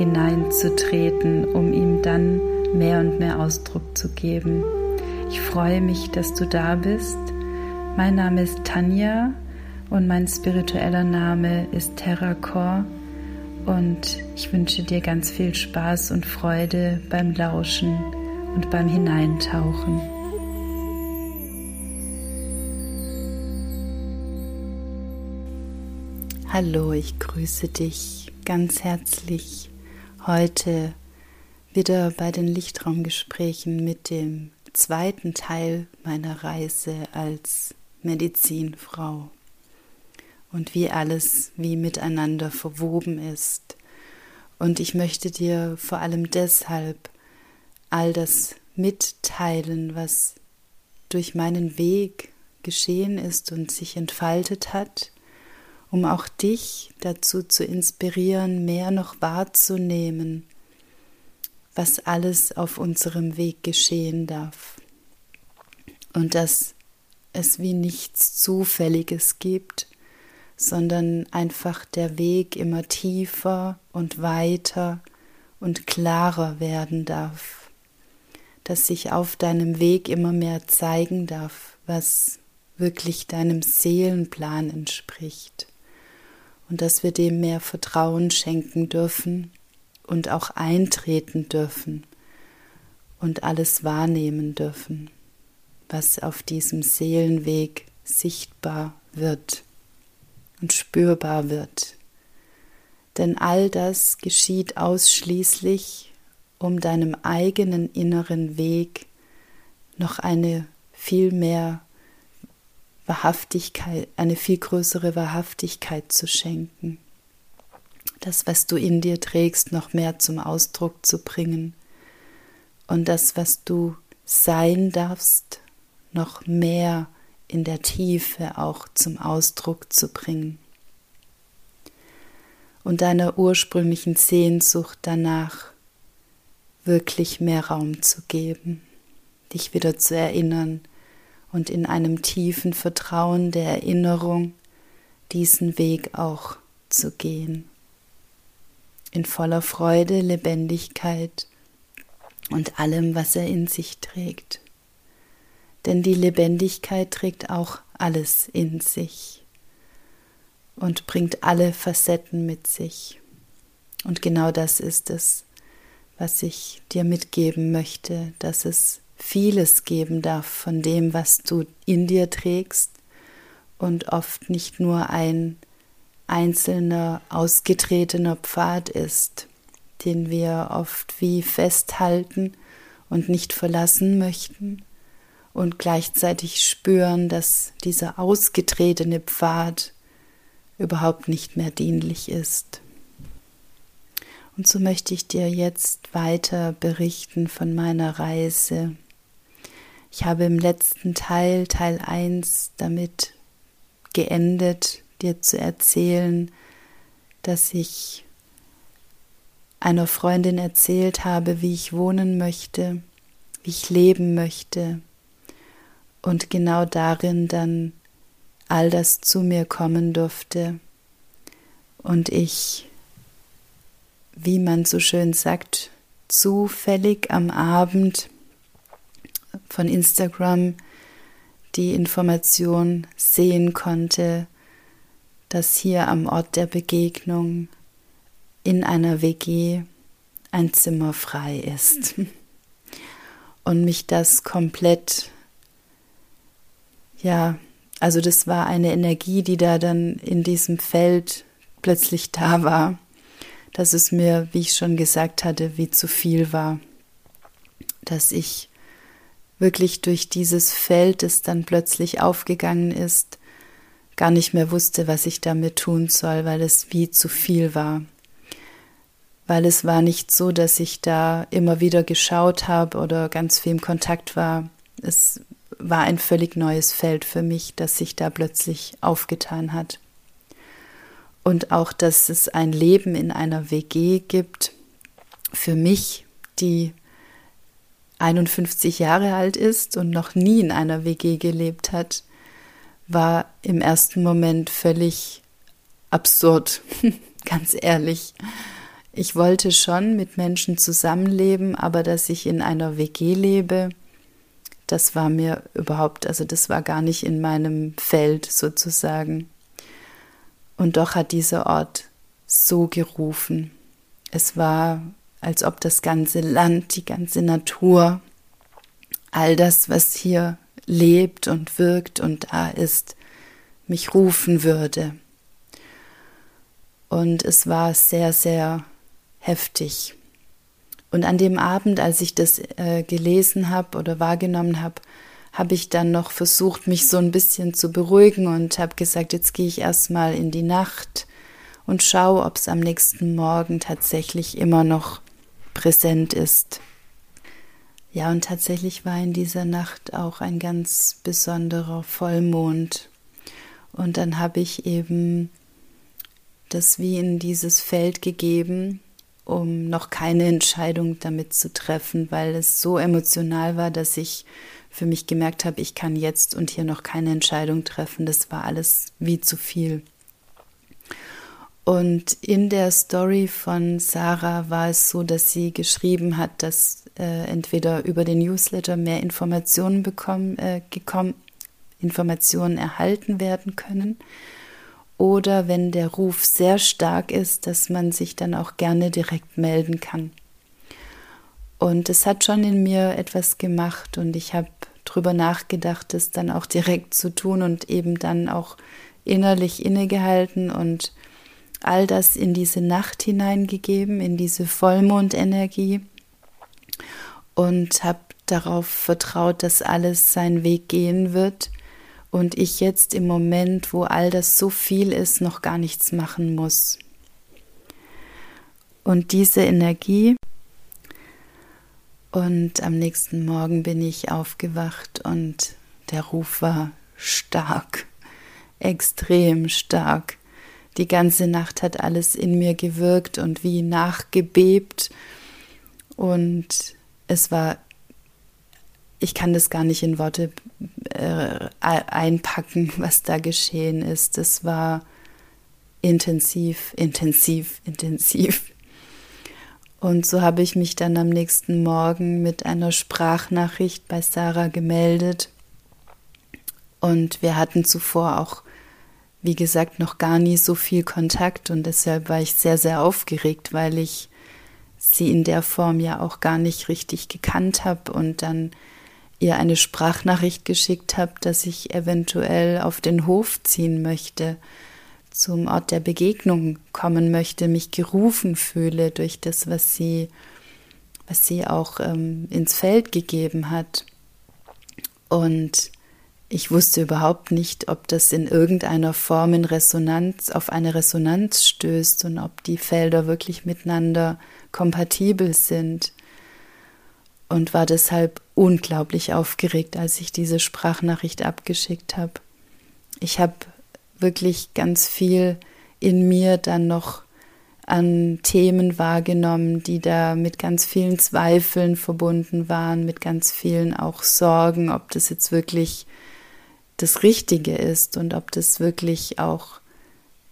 hineinzutreten, um ihm dann mehr und mehr Ausdruck zu geben. Ich freue mich, dass du da bist. Mein Name ist Tanja und mein spiritueller Name ist Terracor und ich wünsche dir ganz viel Spaß und Freude beim Lauschen und beim Hineintauchen. Hallo, ich grüße dich ganz herzlich heute wieder bei den Lichtraumgesprächen mit dem zweiten Teil meiner Reise als Medizinfrau und wie alles wie miteinander verwoben ist. Und ich möchte dir vor allem deshalb all das mitteilen, was durch meinen Weg geschehen ist und sich entfaltet hat um auch dich dazu zu inspirieren, mehr noch wahrzunehmen, was alles auf unserem Weg geschehen darf. Und dass es wie nichts Zufälliges gibt, sondern einfach der Weg immer tiefer und weiter und klarer werden darf, dass sich auf deinem Weg immer mehr zeigen darf, was wirklich deinem Seelenplan entspricht und dass wir dem mehr Vertrauen schenken dürfen und auch eintreten dürfen und alles wahrnehmen dürfen, was auf diesem Seelenweg sichtbar wird und spürbar wird. Denn all das geschieht ausschließlich, um deinem eigenen inneren Weg noch eine viel mehr Wahrhaftigkeit, eine viel größere Wahrhaftigkeit zu schenken. Das, was du in dir trägst, noch mehr zum Ausdruck zu bringen. Und das, was du sein darfst, noch mehr in der Tiefe auch zum Ausdruck zu bringen. Und deiner ursprünglichen Sehnsucht danach wirklich mehr Raum zu geben, dich wieder zu erinnern, und in einem tiefen Vertrauen der Erinnerung diesen Weg auch zu gehen. In voller Freude, Lebendigkeit und allem, was er in sich trägt. Denn die Lebendigkeit trägt auch alles in sich und bringt alle Facetten mit sich. Und genau das ist es, was ich dir mitgeben möchte, dass es vieles geben darf von dem, was du in dir trägst und oft nicht nur ein einzelner ausgetretener Pfad ist, den wir oft wie festhalten und nicht verlassen möchten und gleichzeitig spüren, dass dieser ausgetretene Pfad überhaupt nicht mehr dienlich ist. Und so möchte ich dir jetzt weiter berichten von meiner Reise ich habe im letzten Teil, Teil 1, damit geendet, dir zu erzählen, dass ich einer Freundin erzählt habe, wie ich wohnen möchte, wie ich leben möchte. Und genau darin dann all das zu mir kommen durfte. Und ich, wie man so schön sagt, zufällig am Abend von Instagram die Information sehen konnte, dass hier am Ort der Begegnung in einer WG ein Zimmer frei ist. Und mich das komplett, ja, also das war eine Energie, die da dann in diesem Feld plötzlich da war, dass es mir, wie ich schon gesagt hatte, wie zu viel war, dass ich wirklich durch dieses Feld, das dann plötzlich aufgegangen ist, gar nicht mehr wusste, was ich damit tun soll, weil es wie zu viel war. weil es war nicht so, dass ich da immer wieder geschaut habe oder ganz viel im Kontakt war. Es war ein völlig neues Feld für mich, das sich da plötzlich aufgetan hat. Und auch, dass es ein Leben in einer WG gibt, für mich, die 51 Jahre alt ist und noch nie in einer WG gelebt hat, war im ersten Moment völlig absurd, ganz ehrlich. Ich wollte schon mit Menschen zusammenleben, aber dass ich in einer WG lebe, das war mir überhaupt, also das war gar nicht in meinem Feld sozusagen. Und doch hat dieser Ort so gerufen. Es war, als ob das ganze Land, die ganze Natur, all das, was hier lebt und wirkt und da ist, mich rufen würde. Und es war sehr, sehr heftig. Und an dem Abend, als ich das äh, gelesen habe oder wahrgenommen habe, habe ich dann noch versucht, mich so ein bisschen zu beruhigen und habe gesagt, jetzt gehe ich erstmal in die Nacht und schaue, ob es am nächsten Morgen tatsächlich immer noch präsent ist. Ja, und tatsächlich war in dieser Nacht auch ein ganz besonderer Vollmond. Und dann habe ich eben das wie in dieses Feld gegeben, um noch keine Entscheidung damit zu treffen, weil es so emotional war, dass ich für mich gemerkt habe, ich kann jetzt und hier noch keine Entscheidung treffen. Das war alles wie zu viel. Und in der Story von Sarah war es so, dass sie geschrieben hat, dass äh, entweder über den Newsletter mehr Informationen bekommen, äh, gekommen, Informationen erhalten werden können oder wenn der Ruf sehr stark ist, dass man sich dann auch gerne direkt melden kann. Und es hat schon in mir etwas gemacht und ich habe darüber nachgedacht, es dann auch direkt zu tun und eben dann auch innerlich innegehalten und all das in diese Nacht hineingegeben, in diese Vollmondenergie und habe darauf vertraut, dass alles seinen Weg gehen wird und ich jetzt im Moment, wo all das so viel ist, noch gar nichts machen muss. Und diese Energie und am nächsten Morgen bin ich aufgewacht und der Ruf war stark, extrem stark. Die ganze Nacht hat alles in mir gewirkt und wie nachgebebt. Und es war ich kann das gar nicht in Worte äh, einpacken, was da geschehen ist. Das war intensiv, intensiv, intensiv. Und so habe ich mich dann am nächsten Morgen mit einer Sprachnachricht bei Sarah gemeldet. Und wir hatten zuvor auch, wie gesagt, noch gar nie so viel Kontakt und deshalb war ich sehr, sehr aufgeregt, weil ich sie in der Form ja auch gar nicht richtig gekannt habe und dann ihr eine Sprachnachricht geschickt habe, dass ich eventuell auf den Hof ziehen möchte, zum Ort der Begegnung kommen möchte, mich gerufen fühle durch das, was sie, was sie auch ähm, ins Feld gegeben hat. Und ich wusste überhaupt nicht, ob das in irgendeiner Form in Resonanz, auf eine Resonanz stößt und ob die Felder wirklich miteinander kompatibel sind und war deshalb unglaublich aufgeregt, als ich diese Sprachnachricht abgeschickt habe. Ich habe wirklich ganz viel in mir dann noch an Themen wahrgenommen, die da mit ganz vielen Zweifeln verbunden waren, mit ganz vielen auch Sorgen, ob das jetzt wirklich das Richtige ist und ob das wirklich auch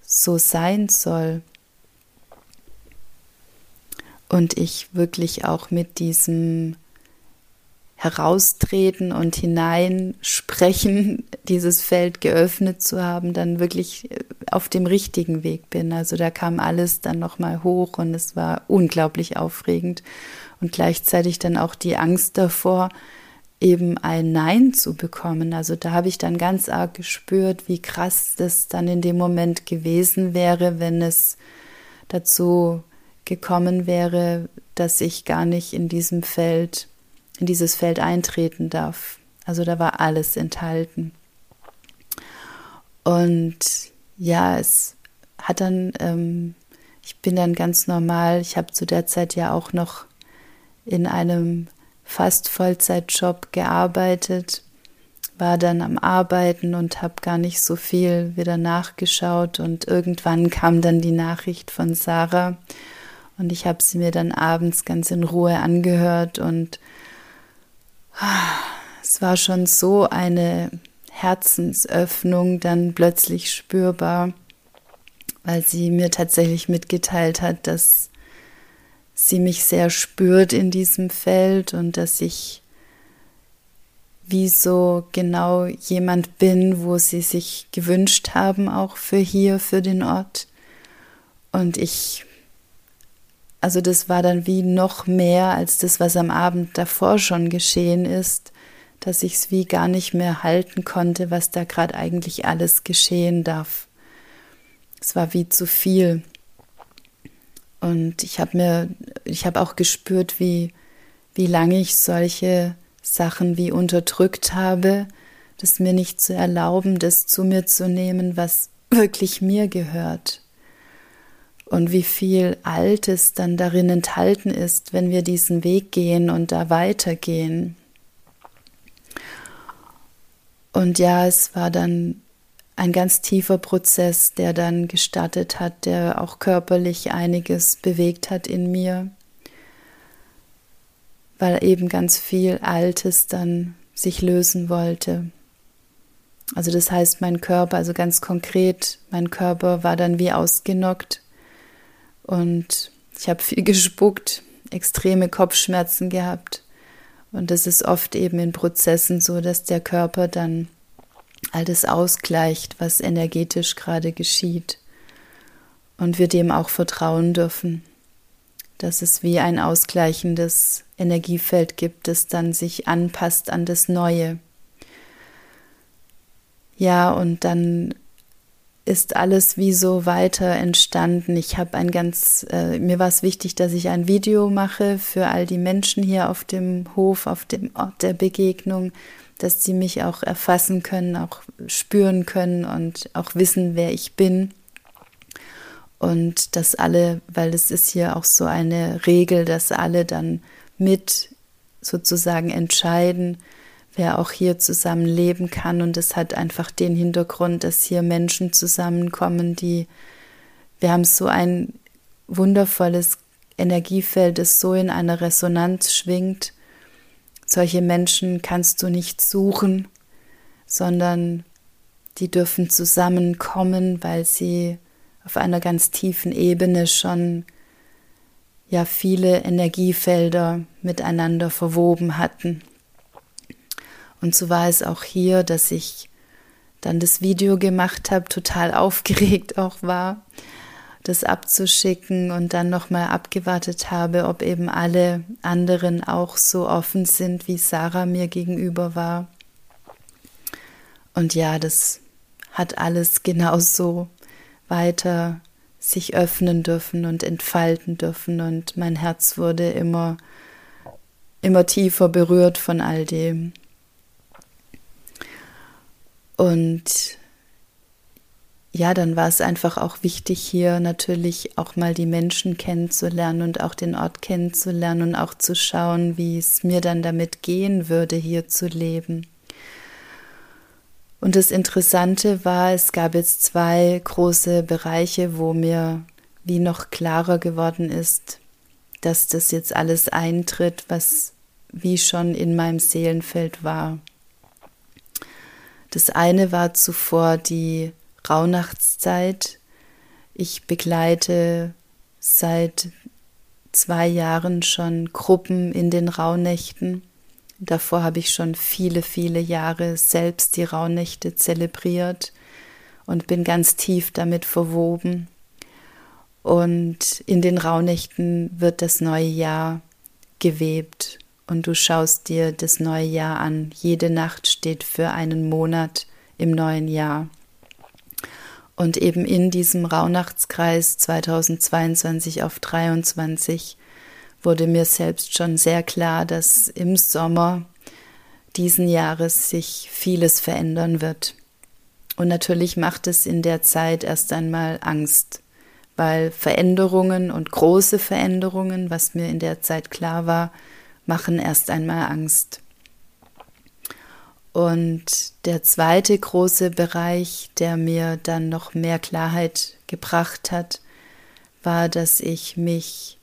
so sein soll. Und ich wirklich auch mit diesem heraustreten und hineinsprechen, dieses Feld geöffnet zu haben, dann wirklich äh, auf dem richtigen Weg bin. Also da kam alles dann nochmal hoch und es war unglaublich aufregend und gleichzeitig dann auch die Angst davor, eben ein Nein zu bekommen. Also da habe ich dann ganz arg gespürt, wie krass das dann in dem Moment gewesen wäre, wenn es dazu gekommen wäre, dass ich gar nicht in diesem Feld in dieses Feld eintreten darf. Also da war alles enthalten. Und ja, es hat dann, ähm, ich bin dann ganz normal. Ich habe zu der Zeit ja auch noch in einem fast Vollzeitjob gearbeitet, war dann am Arbeiten und habe gar nicht so viel wieder nachgeschaut. Und irgendwann kam dann die Nachricht von Sarah und ich habe sie mir dann abends ganz in Ruhe angehört. Und ah, es war schon so eine Herzensöffnung dann plötzlich spürbar, weil sie mir tatsächlich mitgeteilt hat, dass sie mich sehr spürt in diesem Feld und dass ich wie so genau jemand bin, wo sie sich gewünscht haben, auch für hier, für den Ort. Und ich, also das war dann wie noch mehr als das, was am Abend davor schon geschehen ist, dass ich es wie gar nicht mehr halten konnte, was da gerade eigentlich alles geschehen darf. Es war wie zu viel. Und ich habe mir, ich habe auch gespürt, wie, wie lange ich solche Sachen wie unterdrückt habe, das mir nicht zu erlauben, das zu mir zu nehmen, was wirklich mir gehört. Und wie viel Altes dann darin enthalten ist, wenn wir diesen Weg gehen und da weitergehen. Und ja, es war dann ein ganz tiefer Prozess, der dann gestartet hat, der auch körperlich einiges bewegt hat in mir, weil eben ganz viel Altes dann sich lösen wollte. Also das heißt, mein Körper, also ganz konkret, mein Körper war dann wie ausgenockt und ich habe viel gespuckt, extreme Kopfschmerzen gehabt. Und es ist oft eben in Prozessen so, dass der Körper dann all das ausgleicht, was energetisch gerade geschieht. Und wir dem auch vertrauen dürfen, dass es wie ein ausgleichendes Energiefeld gibt, das dann sich anpasst an das Neue. Ja, und dann ist alles wie so weiter entstanden. Ich habe ein ganz, äh, mir war es wichtig, dass ich ein Video mache für all die Menschen hier auf dem Hof, auf dem Ort der Begegnung, dass sie mich auch erfassen können, auch spüren können und auch wissen, wer ich bin. Und dass alle, weil es ist hier auch so eine Regel, dass alle dann mit sozusagen entscheiden, wer auch hier zusammen leben kann. Und es hat einfach den Hintergrund, dass hier Menschen zusammenkommen, die, wir haben so ein wundervolles Energiefeld, das so in einer Resonanz schwingt, solche Menschen kannst du nicht suchen, sondern die dürfen zusammenkommen, weil sie auf einer ganz tiefen Ebene schon ja viele Energiefelder miteinander verwoben hatten. Und so war es auch hier, dass ich dann das Video gemacht habe, total aufgeregt auch war das abzuschicken und dann nochmal abgewartet habe, ob eben alle anderen auch so offen sind, wie Sarah mir gegenüber war. Und ja, das hat alles genauso weiter sich öffnen dürfen und entfalten dürfen und mein Herz wurde immer immer tiefer berührt von all dem. Und ja, dann war es einfach auch wichtig, hier natürlich auch mal die Menschen kennenzulernen und auch den Ort kennenzulernen und auch zu schauen, wie es mir dann damit gehen würde, hier zu leben. Und das Interessante war, es gab jetzt zwei große Bereiche, wo mir wie noch klarer geworden ist, dass das jetzt alles eintritt, was wie schon in meinem Seelenfeld war. Das eine war zuvor die Rauhnachtszeit. Ich begleite seit zwei Jahren schon Gruppen in den Rauhnächten. Davor habe ich schon viele, viele Jahre selbst die Rauhnächte zelebriert und bin ganz tief damit verwoben. Und in den Rauhnächten wird das neue Jahr gewebt und du schaust dir das neue Jahr an. Jede Nacht steht für einen Monat im neuen Jahr. Und eben in diesem Rauhnachtskreis 2022 auf 23 wurde mir selbst schon sehr klar, dass im Sommer diesen Jahres sich vieles verändern wird. Und natürlich macht es in der Zeit erst einmal Angst, weil Veränderungen und große Veränderungen, was mir in der Zeit klar war, machen erst einmal Angst. Und der zweite große Bereich, der mir dann noch mehr Klarheit gebracht hat, war, dass ich mich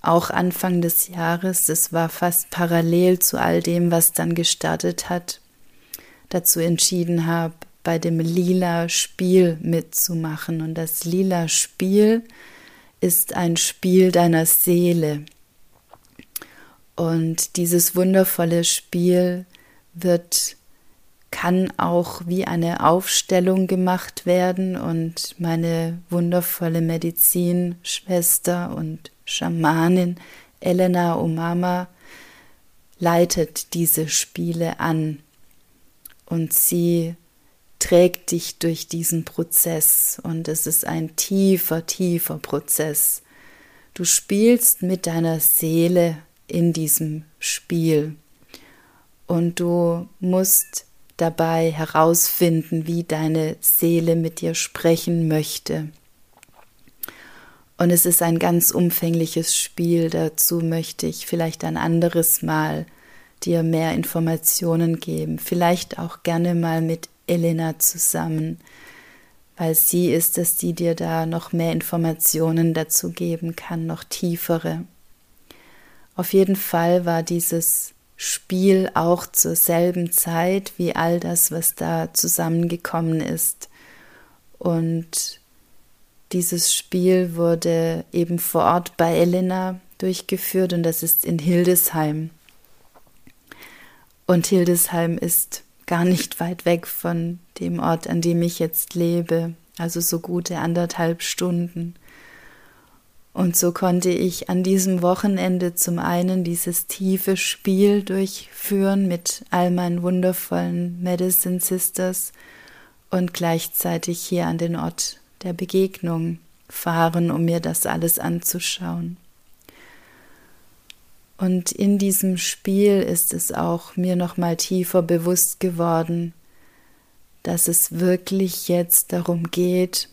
auch Anfang des Jahres, das war fast parallel zu all dem, was dann gestartet hat, dazu entschieden habe, bei dem lila Spiel mitzumachen. Und das lila Spiel ist ein Spiel deiner Seele. Und dieses wundervolle Spiel wird kann auch wie eine Aufstellung gemacht werden und meine wundervolle Medizinschwester und Schamanin Elena Omama leitet diese Spiele an. Und sie trägt dich durch diesen Prozess. Und es ist ein tiefer, tiefer Prozess. Du spielst mit deiner Seele in diesem Spiel und du musst dabei herausfinden, wie deine Seele mit dir sprechen möchte. Und es ist ein ganz umfängliches Spiel. Dazu möchte ich vielleicht ein anderes Mal dir mehr Informationen geben. Vielleicht auch gerne mal mit Elena zusammen, weil sie ist es, die dir da noch mehr Informationen dazu geben kann, noch tiefere. Auf jeden Fall war dieses Spiel auch zur selben Zeit wie all das, was da zusammengekommen ist. Und dieses Spiel wurde eben vor Ort bei Elena durchgeführt und das ist in Hildesheim. Und Hildesheim ist gar nicht weit weg von dem Ort, an dem ich jetzt lebe, also so gute anderthalb Stunden. Und so konnte ich an diesem Wochenende zum einen dieses tiefe Spiel durchführen mit all meinen wundervollen Medicine Sisters und gleichzeitig hier an den Ort der Begegnung fahren, um mir das alles anzuschauen. Und in diesem Spiel ist es auch mir noch mal tiefer bewusst geworden, dass es wirklich jetzt darum geht,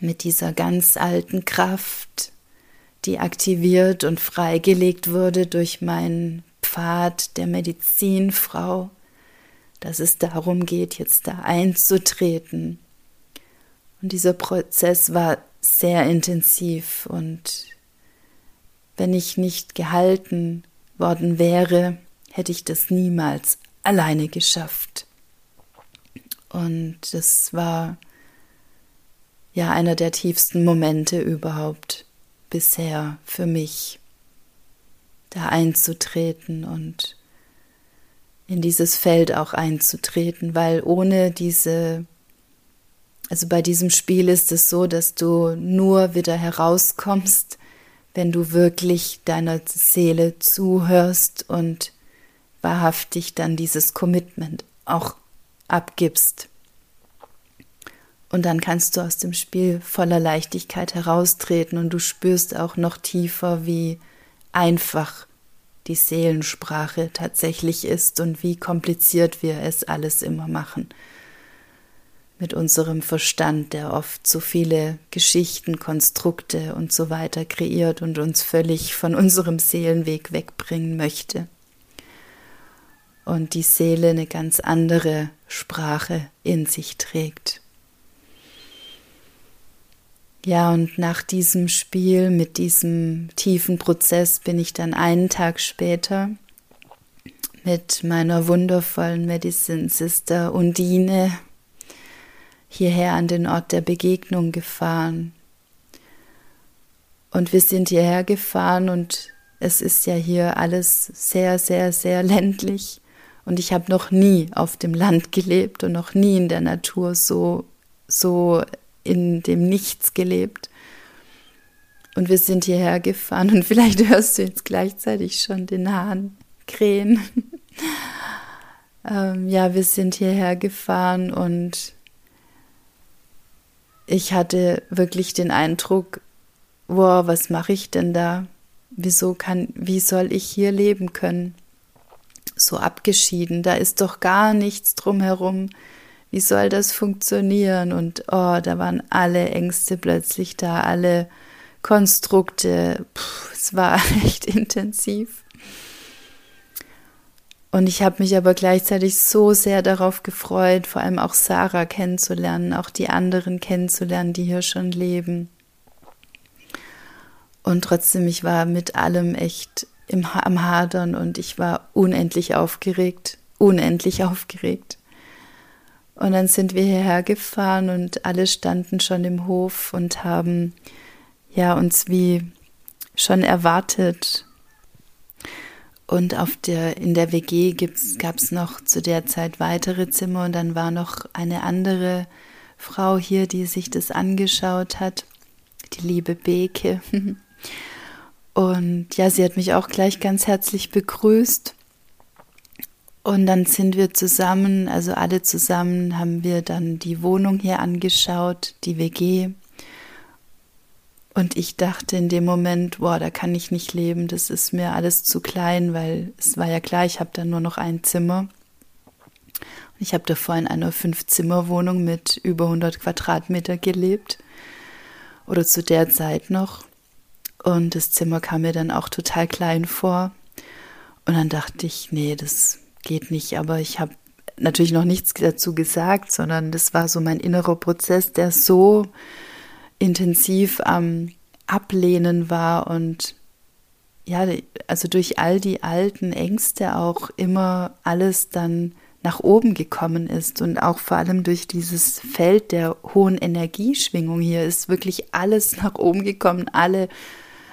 mit dieser ganz alten Kraft, die aktiviert und freigelegt wurde durch meinen Pfad der Medizinfrau, dass es darum geht, jetzt da einzutreten. Und dieser Prozess war sehr intensiv und wenn ich nicht gehalten worden wäre, hätte ich das niemals alleine geschafft. Und es war ja einer der tiefsten Momente überhaupt bisher für mich, da einzutreten und in dieses Feld auch einzutreten, weil ohne diese, also bei diesem Spiel ist es so, dass du nur wieder herauskommst, wenn du wirklich deiner Seele zuhörst und wahrhaftig dann dieses Commitment auch abgibst. Und dann kannst du aus dem Spiel voller Leichtigkeit heraustreten und du spürst auch noch tiefer, wie einfach die Seelensprache tatsächlich ist und wie kompliziert wir es alles immer machen. Mit unserem Verstand, der oft so viele Geschichten, Konstrukte und so weiter kreiert und uns völlig von unserem Seelenweg wegbringen möchte. Und die Seele eine ganz andere Sprache in sich trägt. Ja, und nach diesem Spiel, mit diesem tiefen Prozess, bin ich dann einen Tag später mit meiner wundervollen Medicine Sister Undine hierher an den Ort der Begegnung gefahren. Und wir sind hierher gefahren und es ist ja hier alles sehr, sehr, sehr ländlich. Und ich habe noch nie auf dem Land gelebt und noch nie in der Natur so, so in dem Nichts gelebt. Und wir sind hierher gefahren und vielleicht hörst du jetzt gleichzeitig schon den Hahn krähen. ähm, ja, wir sind hierher gefahren und ich hatte wirklich den Eindruck, wow, was mache ich denn da? Wieso kann, wie soll ich hier leben können? So abgeschieden, da ist doch gar nichts drumherum wie soll das funktionieren? Und oh, da waren alle Ängste plötzlich da, alle Konstrukte. Puh, es war echt intensiv. Und ich habe mich aber gleichzeitig so sehr darauf gefreut, vor allem auch Sarah kennenzulernen, auch die anderen kennenzulernen, die hier schon leben. Und trotzdem, ich war mit allem echt im, am Hadern und ich war unendlich aufgeregt, unendlich aufgeregt. Und dann sind wir hierher gefahren und alle standen schon im Hof und haben ja uns wie schon erwartet. Und auf der, in der WG gab es noch zu der Zeit weitere Zimmer und dann war noch eine andere Frau hier, die sich das angeschaut hat, die liebe Beke. Und ja, sie hat mich auch gleich ganz herzlich begrüßt. Und dann sind wir zusammen, also alle zusammen, haben wir dann die Wohnung hier angeschaut, die WG. Und ich dachte in dem Moment, boah, da kann ich nicht leben, das ist mir alles zu klein, weil es war ja klar, ich habe dann nur noch ein Zimmer. Und ich habe davor in einer Fünf-Zimmer-Wohnung mit über 100 Quadratmeter gelebt. Oder zu der Zeit noch. Und das Zimmer kam mir dann auch total klein vor. Und dann dachte ich, nee, das geht nicht, aber ich habe natürlich noch nichts dazu gesagt, sondern das war so mein innerer Prozess, der so intensiv am Ablehnen war und ja, also durch all die alten Ängste auch immer alles dann nach oben gekommen ist und auch vor allem durch dieses Feld der hohen Energieschwingung hier ist wirklich alles nach oben gekommen, alle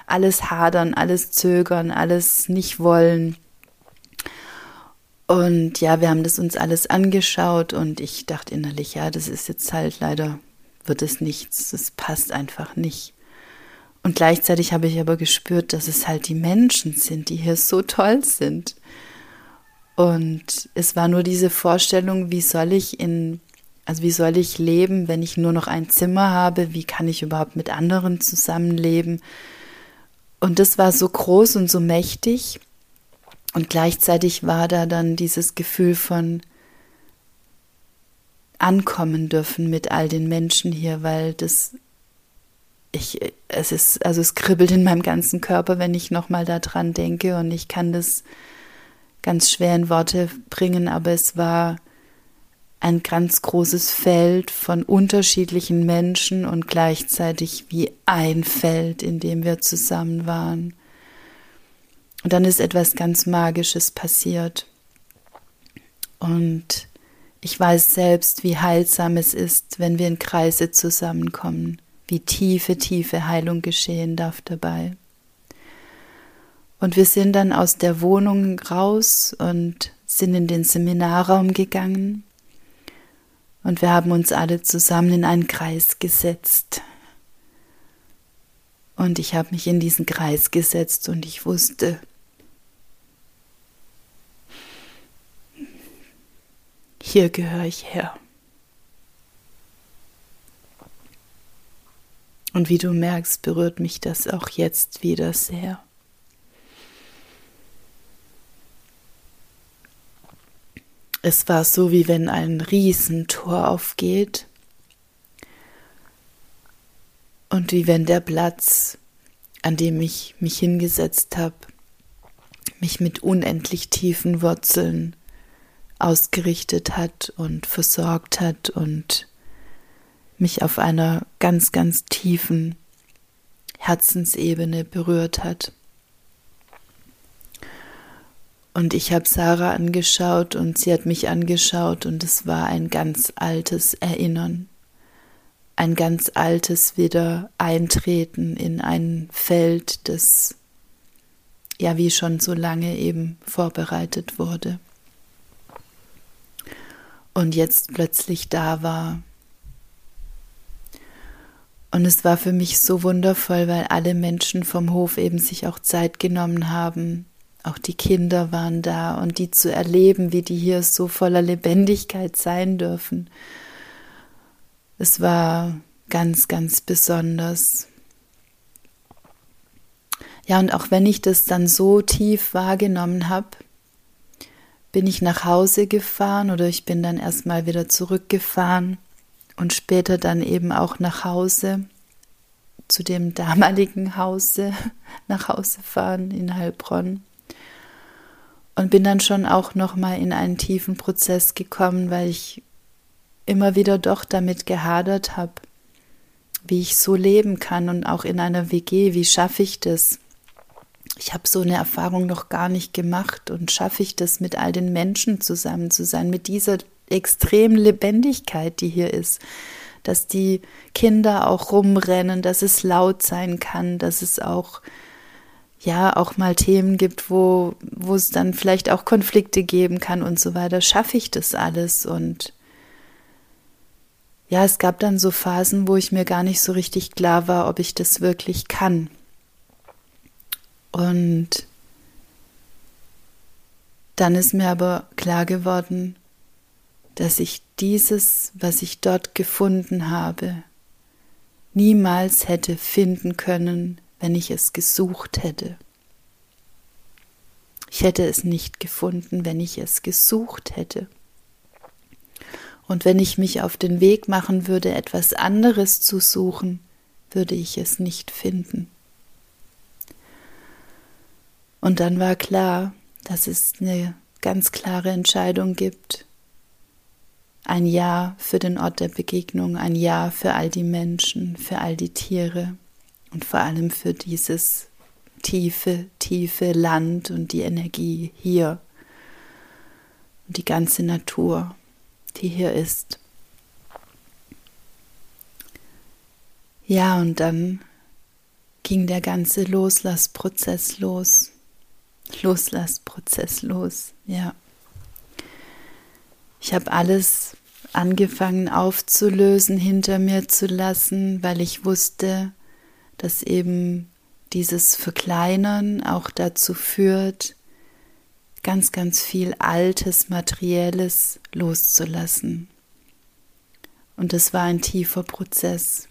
alles hadern, alles zögern, alles nicht wollen. Und ja, wir haben das uns alles angeschaut und ich dachte innerlich, ja, das ist jetzt halt leider, wird es nichts, das passt einfach nicht. Und gleichzeitig habe ich aber gespürt, dass es halt die Menschen sind, die hier so toll sind. Und es war nur diese Vorstellung, wie soll ich in, also wie soll ich leben, wenn ich nur noch ein Zimmer habe? Wie kann ich überhaupt mit anderen zusammenleben? Und das war so groß und so mächtig. Und gleichzeitig war da dann dieses Gefühl von ankommen dürfen mit all den Menschen hier, weil das ich es ist also es kribbelt in meinem ganzen Körper, wenn ich noch mal daran denke und ich kann das ganz schwer in Worte bringen, aber es war ein ganz großes Feld von unterschiedlichen Menschen und gleichzeitig wie ein Feld, in dem wir zusammen waren. Und dann ist etwas ganz Magisches passiert. Und ich weiß selbst, wie heilsam es ist, wenn wir in Kreise zusammenkommen, wie tiefe, tiefe Heilung geschehen darf dabei. Und wir sind dann aus der Wohnung raus und sind in den Seminarraum gegangen. Und wir haben uns alle zusammen in einen Kreis gesetzt. Und ich habe mich in diesen Kreis gesetzt und ich wusste, hier gehöre ich her. Und wie du merkst, berührt mich das auch jetzt wieder sehr. Es war so, wie wenn ein Riesentor aufgeht und wie wenn der Platz, an dem ich mich hingesetzt habe, mich mit unendlich tiefen Wurzeln ausgerichtet hat und versorgt hat und mich auf einer ganz, ganz tiefen Herzensebene berührt hat. Und ich habe Sarah angeschaut und sie hat mich angeschaut und es war ein ganz altes Erinnern, ein ganz altes wieder Eintreten in ein Feld, das ja wie schon so lange eben vorbereitet wurde und jetzt plötzlich da war. Und es war für mich so wundervoll, weil alle Menschen vom Hof eben sich auch Zeit genommen haben. Auch die Kinder waren da und die zu erleben, wie die hier so voller Lebendigkeit sein dürfen. Es war ganz, ganz besonders. Ja, und auch wenn ich das dann so tief wahrgenommen habe, bin ich nach Hause gefahren oder ich bin dann erstmal wieder zurückgefahren und später dann eben auch nach Hause zu dem damaligen Hause nach Hause fahren in Heilbronn und bin dann schon auch noch mal in einen tiefen Prozess gekommen, weil ich immer wieder doch damit gehadert habe, wie ich so leben kann und auch in einer WG, wie schaffe ich das? Ich habe so eine Erfahrung noch gar nicht gemacht und schaffe ich das mit all den Menschen zusammen zu sein, mit dieser extremen Lebendigkeit, die hier ist, dass die Kinder auch rumrennen, dass es laut sein kann, dass es auch ja auch mal Themen gibt, wo wo es dann vielleicht auch Konflikte geben kann und so weiter. Schaffe ich das alles und ja, es gab dann so Phasen, wo ich mir gar nicht so richtig klar war, ob ich das wirklich kann. Und dann ist mir aber klar geworden, dass ich dieses, was ich dort gefunden habe, niemals hätte finden können, wenn ich es gesucht hätte. Ich hätte es nicht gefunden, wenn ich es gesucht hätte. Und wenn ich mich auf den Weg machen würde, etwas anderes zu suchen, würde ich es nicht finden. Und dann war klar, dass es eine ganz klare Entscheidung gibt, ein Ja für den Ort der Begegnung, ein Ja für all die Menschen, für all die Tiere und vor allem für dieses tiefe, tiefe Land und die Energie hier und die ganze Natur, die hier ist. Ja, und dann ging der ganze Loslassprozess los. Loslassprozess los, ja. Ich habe alles angefangen aufzulösen, hinter mir zu lassen, weil ich wusste, dass eben dieses Verkleinern auch dazu führt, ganz, ganz viel altes, materielles loszulassen. Und das war ein tiefer Prozess,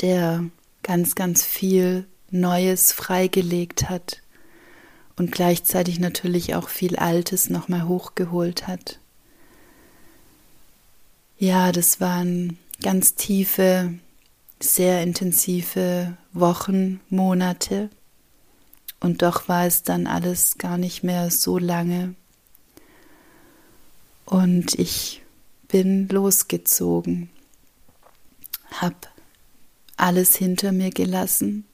der ganz, ganz viel Neues freigelegt hat und gleichzeitig natürlich auch viel Altes nochmal hochgeholt hat. Ja, das waren ganz tiefe, sehr intensive Wochen, Monate. Und doch war es dann alles gar nicht mehr so lange. Und ich bin losgezogen, hab alles hinter mir gelassen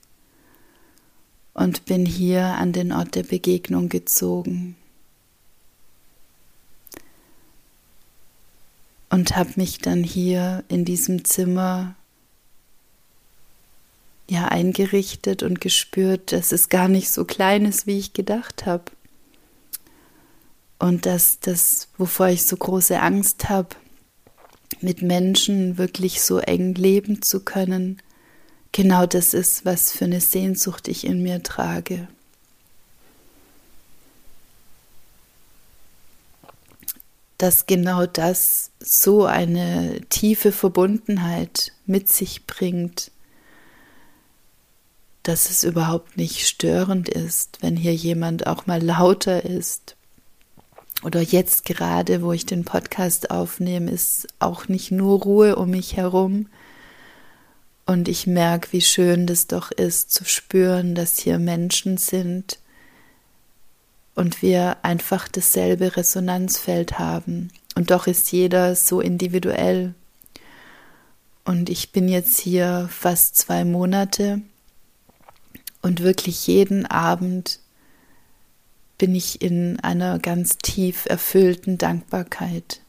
und bin hier an den Ort der Begegnung gezogen. und habe mich dann hier in diesem Zimmer ja eingerichtet und gespürt, dass es gar nicht so klein ist, wie ich gedacht habe. Und dass das, wovor ich so große Angst habe, mit Menschen wirklich so eng leben zu können, genau das ist, was für eine Sehnsucht ich in mir trage. dass genau das so eine tiefe Verbundenheit mit sich bringt, dass es überhaupt nicht störend ist, wenn hier jemand auch mal lauter ist. Oder jetzt gerade, wo ich den Podcast aufnehme, ist auch nicht nur Ruhe um mich herum. Und ich merke, wie schön das doch ist zu spüren, dass hier Menschen sind, und wir einfach dasselbe Resonanzfeld haben. Und doch ist jeder so individuell. Und ich bin jetzt hier fast zwei Monate und wirklich jeden Abend bin ich in einer ganz tief erfüllten Dankbarkeit,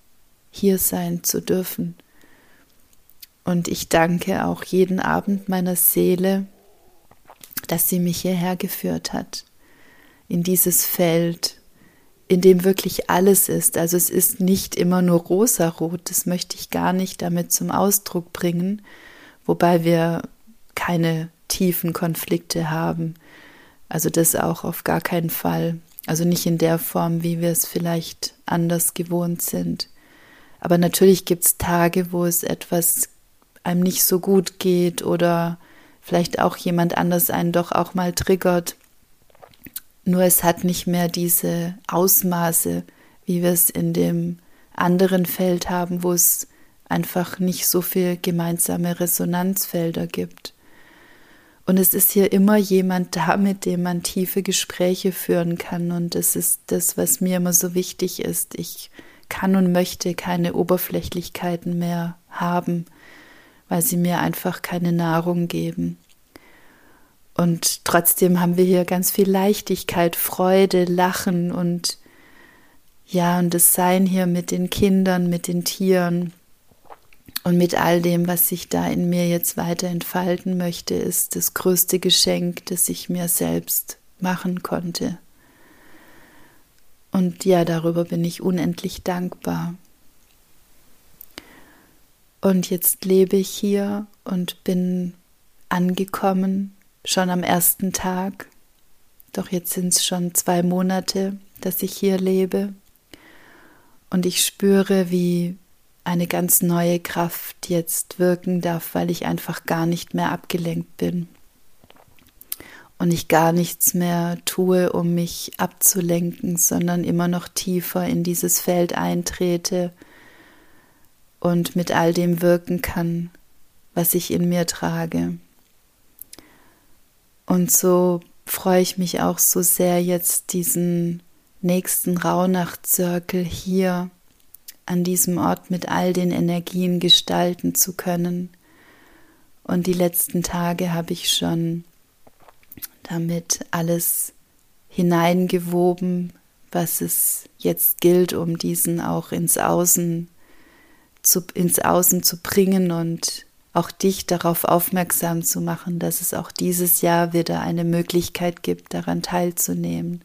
hier sein zu dürfen. Und ich danke auch jeden Abend meiner Seele, dass sie mich hierher geführt hat in dieses Feld, in dem wirklich alles ist. Also es ist nicht immer nur rosarot, das möchte ich gar nicht damit zum Ausdruck bringen, wobei wir keine tiefen Konflikte haben. Also das auch auf gar keinen Fall. Also nicht in der Form, wie wir es vielleicht anders gewohnt sind. Aber natürlich gibt es Tage, wo es etwas einem nicht so gut geht oder vielleicht auch jemand anders einen doch auch mal triggert Nur es hat nicht mehr diese Ausmaße, wie wir es in dem anderen Feld haben, wo es einfach nicht so viel gemeinsame Resonanzfelder gibt. Und es ist hier immer jemand da, mit dem man tiefe Gespräche führen kann. Und das ist das, was mir immer so wichtig ist. Ich kann und möchte keine Oberflächlichkeiten mehr haben, weil sie mir einfach keine Nahrung geben. Und trotzdem haben wir hier ganz viel Leichtigkeit, Freude, Lachen und ja, und das Sein hier mit den Kindern, mit den Tieren und mit all dem, was sich da in mir jetzt weiter entfalten möchte, ist das größte Geschenk, das ich mir selbst machen konnte. Und ja, darüber bin ich unendlich dankbar. Und jetzt lebe ich hier und bin angekommen, schon am ersten Tag. Doch jetzt sind es schon zwei Monate, dass ich hier lebe. Und ich spüre, wie eine ganz neue Kraft jetzt wirken darf, weil ich einfach gar nicht mehr abgelenkt bin und ich gar nichts mehr tue, um mich abzulenken, sondern immer noch tiefer in dieses Feld eintrete und mit all dem wirken kann, was ich in mir trage. Und so freue ich mich auch so sehr, jetzt diesen nächsten Rauhnachtzirkel hier an diesem Ort mit all den Energien gestalten zu können. Und die letzten Tage habe ich schon damit alles hineingewoben, was es jetzt gilt, um diesen auch ins Außen zu, ins Außen zu bringen und auch dich darauf aufmerksam zu machen, dass es auch dieses Jahr wieder eine Möglichkeit gibt, daran teilzunehmen.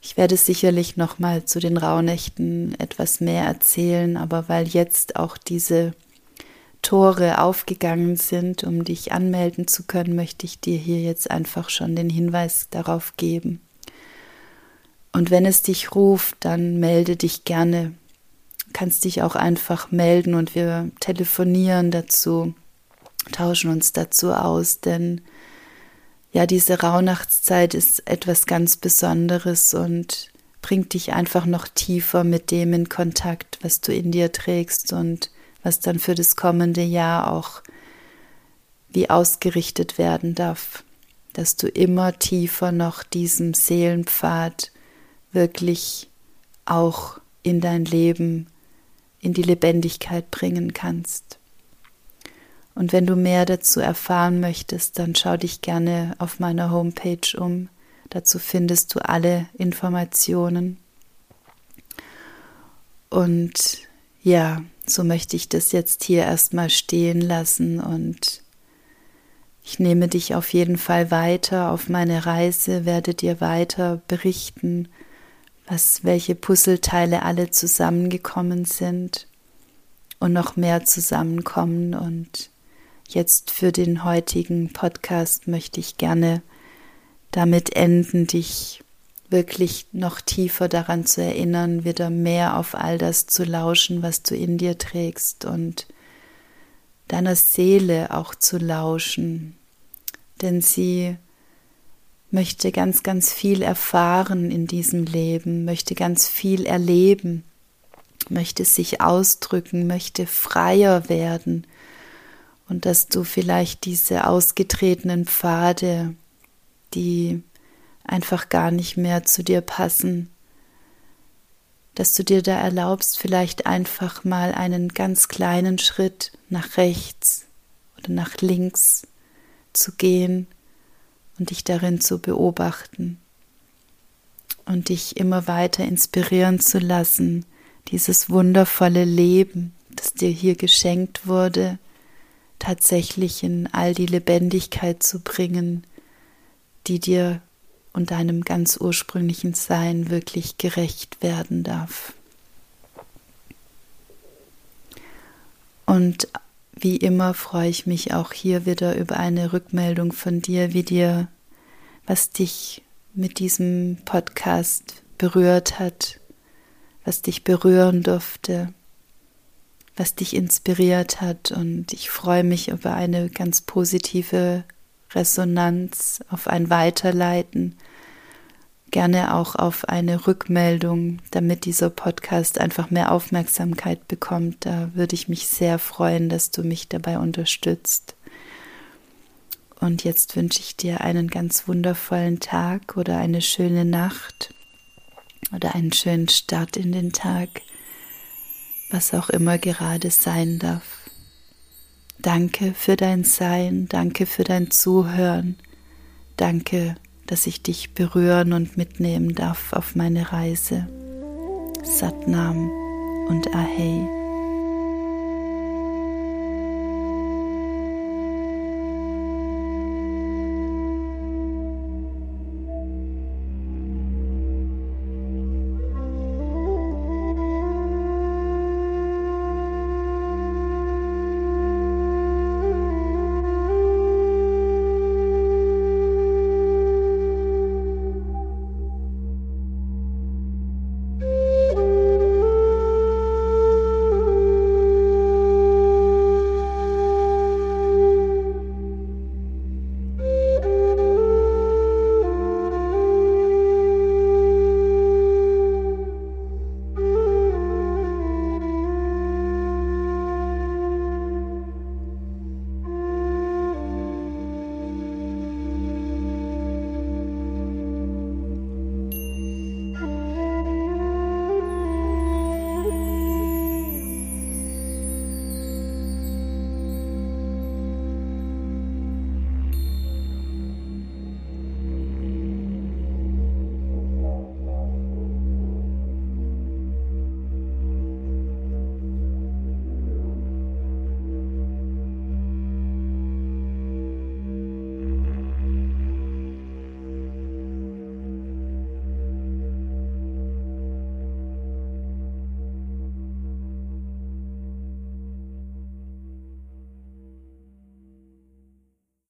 Ich werde sicherlich noch mal zu den Rauhnächten etwas mehr erzählen, aber weil jetzt auch diese Tore aufgegangen sind, um dich anmelden zu können, möchte ich dir hier jetzt einfach schon den Hinweis darauf geben. Und wenn es dich ruft, dann melde dich gerne. Kannst dich auch einfach melden und wir telefonieren dazu, tauschen uns dazu aus, denn ja, diese Rauhnachtszeit ist etwas ganz Besonderes und bringt dich einfach noch tiefer mit dem in Kontakt, was du in dir trägst und was dann für das kommende Jahr auch wie ausgerichtet werden darf, dass du immer tiefer noch diesem Seelenpfad wirklich auch in dein Leben, in die Lebendigkeit bringen kannst. Und wenn du mehr dazu erfahren möchtest, dann schau dich gerne auf meiner Homepage um. Dazu findest du alle Informationen. Und ja, so möchte ich das jetzt hier erstmal stehen lassen und ich nehme dich auf jeden Fall weiter auf meine Reise, werde dir weiter berichten, was welche Puzzleteile alle zusammengekommen sind und noch mehr zusammenkommen. Und Jetzt für den heutigen Podcast möchte ich gerne damit enden, dich wirklich noch tiefer daran zu erinnern, wieder mehr auf all das zu lauschen, was du in dir trägst und deiner Seele auch zu lauschen, denn sie möchte ganz, ganz viel erfahren in diesem Leben, möchte ganz viel erleben, möchte sich ausdrücken, möchte freier werden, und dass du vielleicht diese ausgetretenen Pfade, die einfach gar nicht mehr zu dir passen, dass du dir da erlaubst, vielleicht einfach mal einen ganz kleinen Schritt nach rechts oder nach links zu gehen und dich darin zu beobachten und dich immer weiter inspirieren zu lassen, dieses wundervolle Leben, das dir hier geschenkt wurde, tatsächlich in all die Lebendigkeit zu bringen, die dir und deinem ganz ursprünglichen Sein wirklich gerecht werden darf. Und wie immer freue ich mich auch hier wieder über eine Rückmeldung von dir, wie dir, was dich mit diesem Podcast berührt hat, was dich berühren durfte, was dich inspiriert hat. Und ich freue mich über eine ganz positive Resonanz, auf ein Weiterleiten gerne auch auf eine Rückmeldung, damit dieser Podcast einfach mehr Aufmerksamkeit bekommt. Da würde ich mich sehr freuen, dass du mich dabei unterstützt. Und jetzt wünsche ich dir einen ganz wundervollen Tag oder eine schöne Nacht oder einen schönen Start in den Tag, was auch immer gerade sein darf. Danke für dein Sein, danke für dein Zuhören, danke, dass ich dich berühren und mitnehmen darf auf meine Reise. Satnam und Ahei.